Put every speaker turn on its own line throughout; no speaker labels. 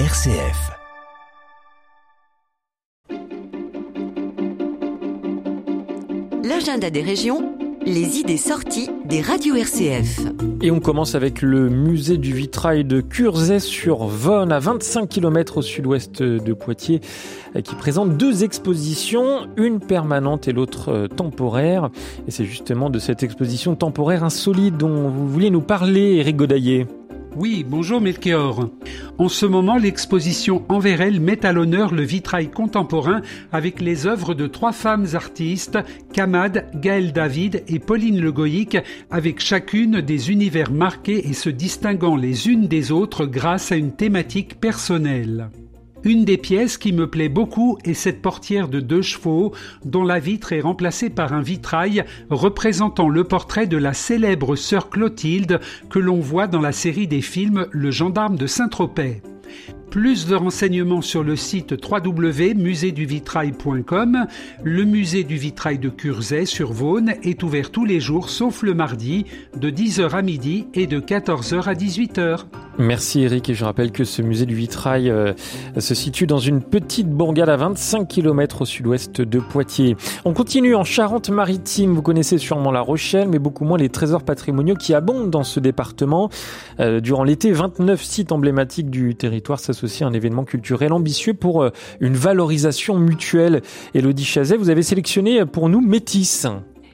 RCF.
L'agenda des régions, les idées sorties des radios RCF.
Et on commence avec le musée du vitrail de Curzet sur Vonne, à 25 km au sud-ouest de Poitiers, qui présente deux expositions, une permanente et l'autre euh, temporaire. Et c'est justement de cette exposition temporaire insolite dont vous vouliez nous parler, Eric.
Oui, bonjour Melchior. En ce moment, l'exposition Envers elle met à l'honneur le vitrail contemporain avec les œuvres de trois femmes artistes, Kamad, Gaëlle David et Pauline Le Goïc, avec chacune des univers marqués et se distinguant les unes des autres grâce à une thématique personnelle. Une des pièces qui me plaît beaucoup est cette portière de deux chevaux dont la vitre est remplacée par un vitrail représentant le portrait de la célèbre sœur Clotilde que l'on voit dans la série des films Le gendarme de Saint-Tropez. Plus de renseignements sur le site www.muséduvitrail.com. Le musée du vitrail de Curzet sur Vaune est ouvert tous les jours sauf le mardi de 10h à midi et de 14h à 18h.
Merci Eric et je rappelle que ce musée du vitrail euh, se situe dans une petite bourgade à 25 km au sud-ouest de Poitiers. On continue en Charente-Maritime, vous connaissez sûrement La Rochelle mais beaucoup moins les trésors patrimoniaux qui abondent dans ce département. Euh, durant l'été, 29 sites emblématiques du territoire s'associent aussi un événement culturel ambitieux pour euh, une valorisation mutuelle. Elodie Chazet, vous avez sélectionné pour nous Métis.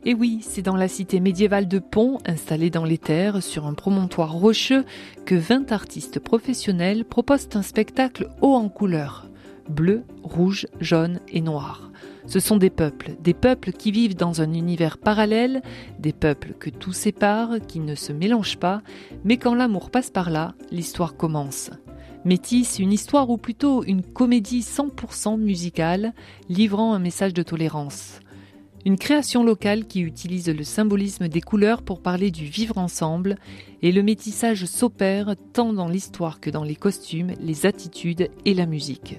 Et oui, c'est dans la cité médiévale de Pont, installée dans les terres, sur un promontoire rocheux, que 20 artistes professionnels proposent un spectacle haut en couleurs bleu, rouge, jaune et noir. Ce sont des peuples, des peuples qui vivent dans un univers parallèle, des peuples que tout sépare, qui ne se mélangent pas, mais quand l'amour passe par là, l'histoire commence. Métis, une histoire ou plutôt une comédie 100% musicale, livrant un message de tolérance. Une création locale qui utilise le symbolisme des couleurs pour parler du vivre ensemble, et le métissage s'opère tant dans l'histoire que dans les costumes, les attitudes et la musique.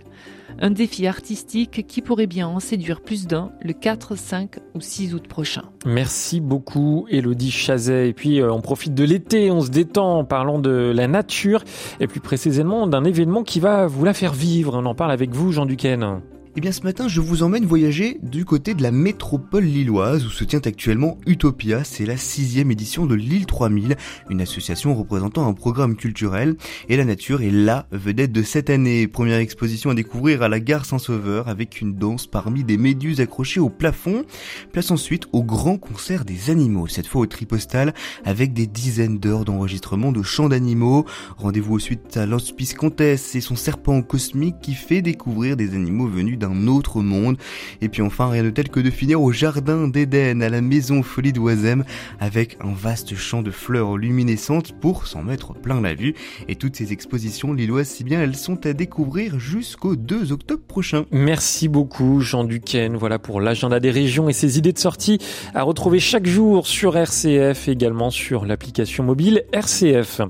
Un défi artistique qui pourrait bien en séduire plus d'un le 4, 5 ou 6 août prochain.
Merci beaucoup Elodie Chazet. Et puis euh, on profite de l'été, on se détend en parlant de la nature et plus précisément d'un événement qui va vous la faire vivre. On en parle avec vous Jean Duquesne.
Eh bien ce matin je vous emmène voyager du côté de la métropole lilloise où se tient actuellement Utopia, c'est la sixième édition de l'île 3000, une association représentant un programme culturel et la nature est la vedette de cette année. Première exposition à découvrir à la gare Saint-Sauveur avec une danse parmi des méduses accrochées au plafond. Place ensuite au grand concert des animaux, cette fois au tripostal avec des dizaines d'heures d'enregistrement de chants d'animaux. Rendez-vous ensuite à l'Hospice Comtesse et son serpent cosmique qui fait découvrir des animaux venus d'un autre monde. Et puis enfin, rien de tel que de finir au jardin d'Éden, à la maison Folie d'Oisem, avec un vaste champ de fleurs luminescentes pour s'en mettre plein la vue. Et toutes ces expositions lilloises, si bien elles sont à découvrir jusqu'au 2 octobre prochain.
Merci beaucoup Jean Duquesne. Voilà pour l'agenda des régions et ses idées de sortie à retrouver chaque jour sur RCF, également sur l'application mobile RCF.